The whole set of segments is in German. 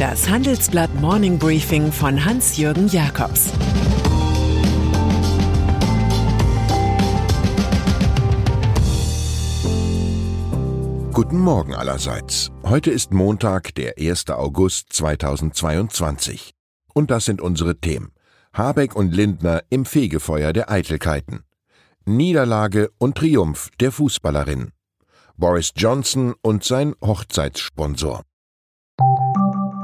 Das Handelsblatt Morning Briefing von Hans-Jürgen Jakobs Guten Morgen allerseits. Heute ist Montag, der 1. August 2022. Und das sind unsere Themen. Habeck und Lindner im Fegefeuer der Eitelkeiten. Niederlage und Triumph der Fußballerin. Boris Johnson und sein Hochzeitssponsor.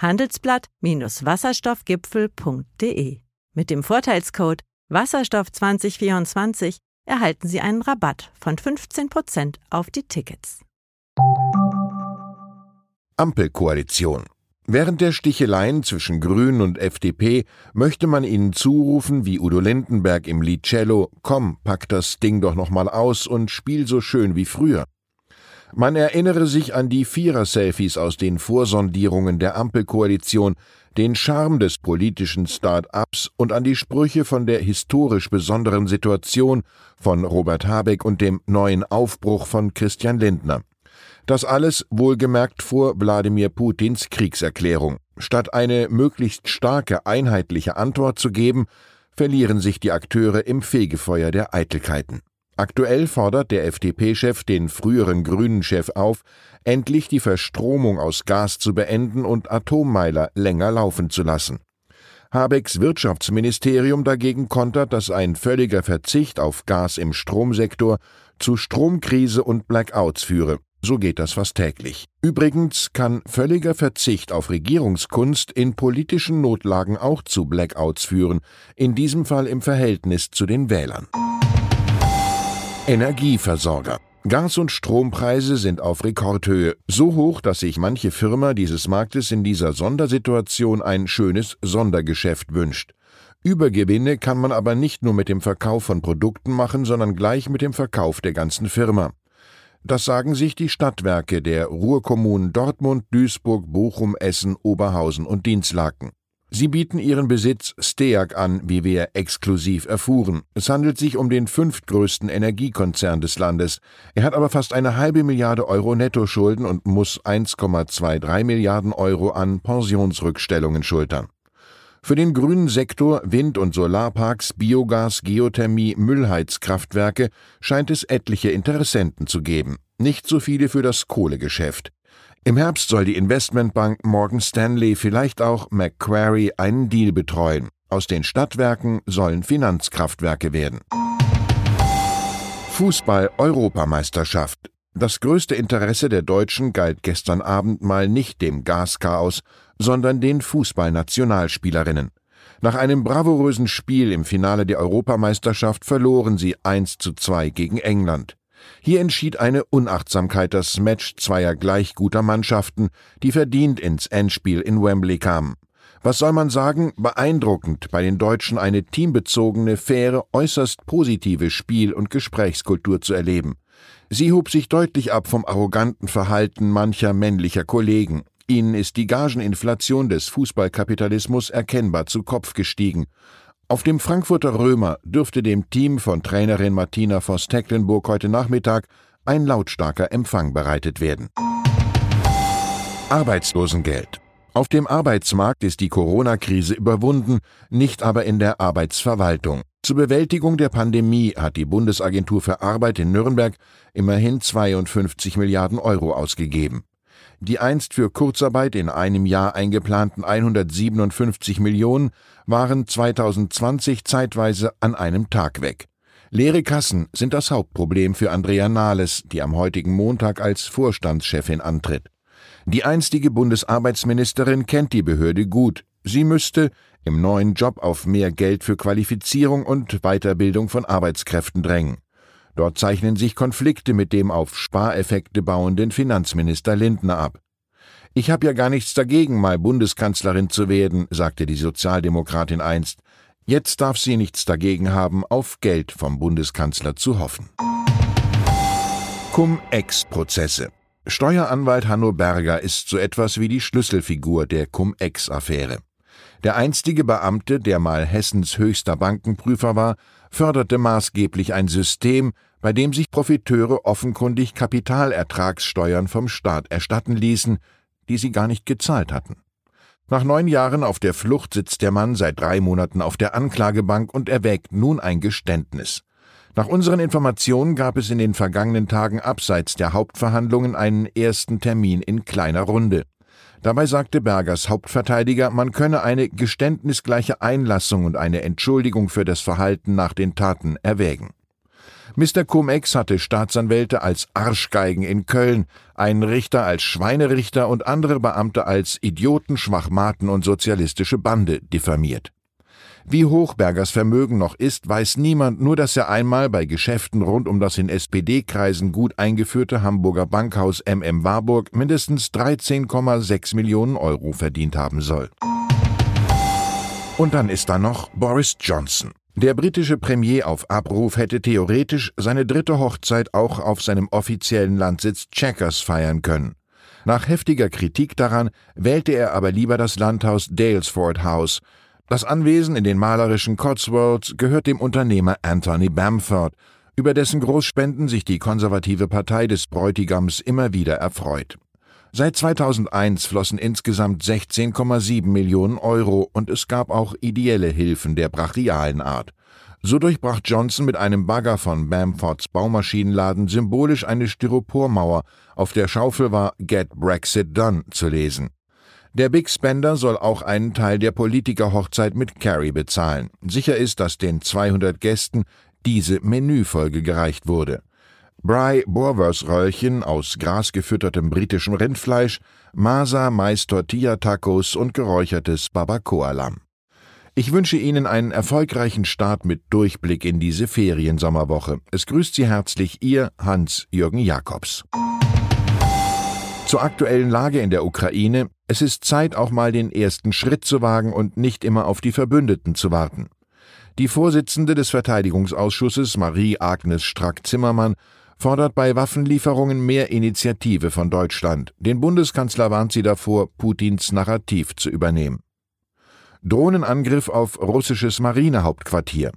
handelsblatt-wasserstoffgipfel.de. Mit dem Vorteilscode Wasserstoff 2024 erhalten Sie einen Rabatt von 15% auf die Tickets. Ampelkoalition. Während der Sticheleien zwischen Grünen und FDP möchte man ihnen zurufen, wie Udo Lindenberg im Lied Cello, komm, pack das Ding doch noch mal aus und spiel so schön wie früher. Man erinnere sich an die Vierer-Selfies aus den Vorsondierungen der Ampelkoalition, den Charme des politischen Start-ups und an die Sprüche von der historisch besonderen Situation von Robert Habeck und dem neuen Aufbruch von Christian Lindner. Das alles wohlgemerkt vor Wladimir Putins Kriegserklärung. Statt eine möglichst starke, einheitliche Antwort zu geben, verlieren sich die Akteure im Fegefeuer der Eitelkeiten. Aktuell fordert der FDP-Chef den früheren Grünen-Chef auf, endlich die Verstromung aus Gas zu beenden und Atommeiler länger laufen zu lassen. Habecks Wirtschaftsministerium dagegen kontert, dass ein völliger Verzicht auf Gas im Stromsektor zu Stromkrise und Blackouts führe. So geht das fast täglich. Übrigens kann völliger Verzicht auf Regierungskunst in politischen Notlagen auch zu Blackouts führen, in diesem Fall im Verhältnis zu den Wählern. Energieversorger. Gas- und Strompreise sind auf Rekordhöhe, so hoch, dass sich manche Firma dieses Marktes in dieser Sondersituation ein schönes Sondergeschäft wünscht. Übergewinne kann man aber nicht nur mit dem Verkauf von Produkten machen, sondern gleich mit dem Verkauf der ganzen Firma. Das sagen sich die Stadtwerke der Ruhrkommunen Dortmund, Duisburg, Bochum, Essen, Oberhausen und Dienstlaken. Sie bieten ihren Besitz Steag an, wie wir exklusiv erfuhren. Es handelt sich um den fünftgrößten Energiekonzern des Landes. Er hat aber fast eine halbe Milliarde Euro Nettoschulden und muss 1,23 Milliarden Euro an Pensionsrückstellungen schultern. Für den grünen Sektor Wind- und Solarparks, Biogas, Geothermie, Müllheizkraftwerke scheint es etliche Interessenten zu geben. Nicht so viele für das Kohlegeschäft. Im Herbst soll die Investmentbank Morgan Stanley vielleicht auch Macquarie einen Deal betreuen. Aus den Stadtwerken sollen Finanzkraftwerke werden. Fußball-Europameisterschaft. Das größte Interesse der Deutschen galt gestern Abend mal nicht dem Gaschaos, sondern den Fußballnationalspielerinnen. Nach einem bravourösen Spiel im Finale der Europameisterschaft verloren sie 1 zu 2 gegen England. Hier entschied eine Unachtsamkeit das Match zweier gleich guter Mannschaften, die verdient ins Endspiel in Wembley kamen. Was soll man sagen? Beeindruckend bei den Deutschen eine teambezogene, faire, äußerst positive Spiel- und Gesprächskultur zu erleben. Sie hob sich deutlich ab vom arroganten Verhalten mancher männlicher Kollegen. Ihnen ist die Gageninflation des Fußballkapitalismus erkennbar zu Kopf gestiegen. Auf dem Frankfurter Römer dürfte dem Team von Trainerin Martina Voss-Tecklenburg heute Nachmittag ein lautstarker Empfang bereitet werden. Arbeitslosengeld. Auf dem Arbeitsmarkt ist die Corona-Krise überwunden, nicht aber in der Arbeitsverwaltung. Zur Bewältigung der Pandemie hat die Bundesagentur für Arbeit in Nürnberg immerhin 52 Milliarden Euro ausgegeben. Die einst für Kurzarbeit in einem Jahr eingeplanten 157 Millionen waren 2020 zeitweise an einem Tag weg. Leere Kassen sind das Hauptproblem für Andrea Nahles, die am heutigen Montag als Vorstandschefin antritt. Die einstige Bundesarbeitsministerin kennt die Behörde gut. Sie müsste im neuen Job auf mehr Geld für Qualifizierung und Weiterbildung von Arbeitskräften drängen. Dort zeichnen sich Konflikte mit dem auf Spareffekte bauenden Finanzminister Lindner ab. Ich habe ja gar nichts dagegen, mal Bundeskanzlerin zu werden, sagte die Sozialdemokratin einst. Jetzt darf sie nichts dagegen haben, auf Geld vom Bundeskanzler zu hoffen. Cum-Ex-Prozesse. Steueranwalt Hanno Berger ist so etwas wie die Schlüsselfigur der Cum-Ex-Affäre. Der einstige Beamte, der mal Hessens höchster Bankenprüfer war, förderte maßgeblich ein System, bei dem sich Profiteure offenkundig Kapitalertragssteuern vom Staat erstatten ließen, die sie gar nicht gezahlt hatten. Nach neun Jahren auf der Flucht sitzt der Mann seit drei Monaten auf der Anklagebank und erwägt nun ein Geständnis. Nach unseren Informationen gab es in den vergangenen Tagen abseits der Hauptverhandlungen einen ersten Termin in kleiner Runde. Dabei sagte Bergers Hauptverteidiger, man könne eine geständnisgleiche Einlassung und eine Entschuldigung für das Verhalten nach den Taten erwägen. Mr. Cum-Ex hatte Staatsanwälte als Arschgeigen in Köln, einen Richter als Schweinerichter und andere Beamte als Idioten, Schwachmaten und sozialistische Bande diffamiert. Wie hoch Bergers Vermögen noch ist, weiß niemand, nur dass er einmal bei Geschäften rund um das in SPD-Kreisen gut eingeführte Hamburger Bankhaus MM Warburg mindestens 13,6 Millionen Euro verdient haben soll. Und dann ist da noch Boris Johnson. Der britische Premier auf Abruf hätte theoretisch seine dritte Hochzeit auch auf seinem offiziellen Landsitz Checkers feiern können. Nach heftiger Kritik daran wählte er aber lieber das Landhaus Dalesford House. Das Anwesen in den malerischen Cotswolds gehört dem Unternehmer Anthony Bamford, über dessen Großspenden sich die konservative Partei des Bräutigams immer wieder erfreut. Seit 2001 flossen insgesamt 16,7 Millionen Euro und es gab auch ideelle Hilfen der brachialen Art. So durchbrach Johnson mit einem Bagger von Bamfords Baumaschinenladen symbolisch eine Styropormauer, auf der Schaufel war Get Brexit Done zu lesen. Der Big Spender soll auch einen Teil der Politikerhochzeit mit Carrie bezahlen. Sicher ist, dass den 200 Gästen diese Menüfolge gereicht wurde. Bry Röllchen aus grasgefüttertem britischem Rindfleisch, Masa Mais Tortilla Tacos und geräuchertes Barbacoa-Lamm. Ich wünsche Ihnen einen erfolgreichen Start mit Durchblick in diese Feriensommerwoche. Es grüßt Sie herzlich Ihr Hans-Jürgen Jakobs. Zur aktuellen Lage in der Ukraine. Es ist Zeit, auch mal den ersten Schritt zu wagen und nicht immer auf die Verbündeten zu warten. Die Vorsitzende des Verteidigungsausschusses, Marie-Agnes Strack-Zimmermann, fordert bei Waffenlieferungen mehr Initiative von Deutschland. Den Bundeskanzler warnt sie davor, Putins Narrativ zu übernehmen. Drohnenangriff auf russisches Marinehauptquartier.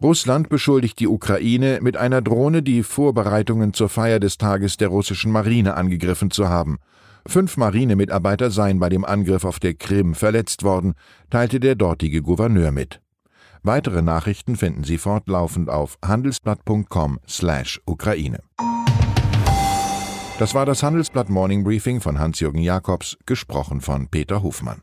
Russland beschuldigt die Ukraine, mit einer Drohne die Vorbereitungen zur Feier des Tages der russischen Marine angegriffen zu haben. Fünf Marinemitarbeiter seien bei dem Angriff auf der Krim verletzt worden, teilte der dortige Gouverneur mit. Weitere Nachrichten finden Sie fortlaufend auf handelsblatt.com/Ukraine. Das war das Handelsblatt Morning Briefing von Hans-Jürgen Jakobs, gesprochen von Peter Hofmann.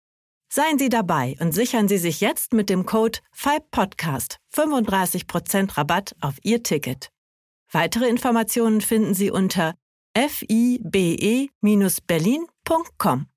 Seien Sie dabei und sichern Sie sich jetzt mit dem Code FIBE-Podcast 35% Rabatt auf Ihr Ticket. Weitere Informationen finden Sie unter fibe-berlin.com.